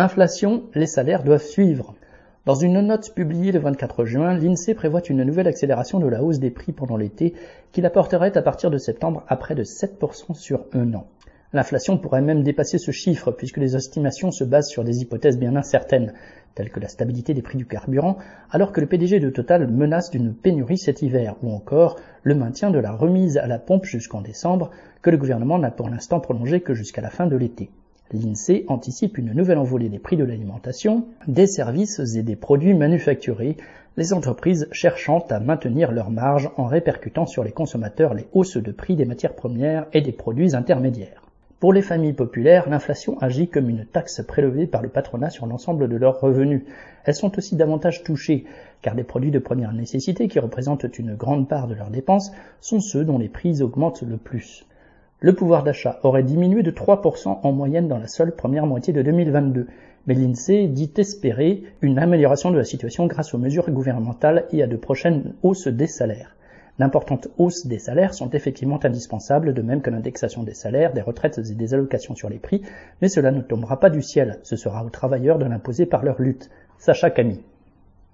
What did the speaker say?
Inflation, les salaires doivent suivre. Dans une note publiée le 24 juin, l'INSEE prévoit une nouvelle accélération de la hausse des prix pendant l'été qui la porterait à partir de septembre à près de 7% sur un an. L'inflation pourrait même dépasser ce chiffre puisque les estimations se basent sur des hypothèses bien incertaines, telles que la stabilité des prix du carburant, alors que le PDG de Total menace d'une pénurie cet hiver, ou encore le maintien de la remise à la pompe jusqu'en décembre, que le gouvernement n'a pour l'instant prolongé que jusqu'à la fin de l'été. L'INSEE anticipe une nouvelle envolée des prix de l'alimentation, des services et des produits manufacturés, les entreprises cherchant à maintenir leurs marges en répercutant sur les consommateurs les hausses de prix des matières premières et des produits intermédiaires. Pour les familles populaires, l'inflation agit comme une taxe prélevée par le patronat sur l'ensemble de leurs revenus. Elles sont aussi davantage touchées, car les produits de première nécessité, qui représentent une grande part de leurs dépenses, sont ceux dont les prix augmentent le plus le pouvoir d'achat aurait diminué de 3% en moyenne dans la seule première moitié de 2022, mais l'INSEE dit espérer une amélioration de la situation grâce aux mesures gouvernementales et à de prochaines hausses des salaires. D'importantes hausses des salaires sont effectivement indispensables, de même que l'indexation des salaires, des retraites et des allocations sur les prix, mais cela ne tombera pas du ciel, ce sera aux travailleurs de l'imposer par leur lutte. Sacha Camille.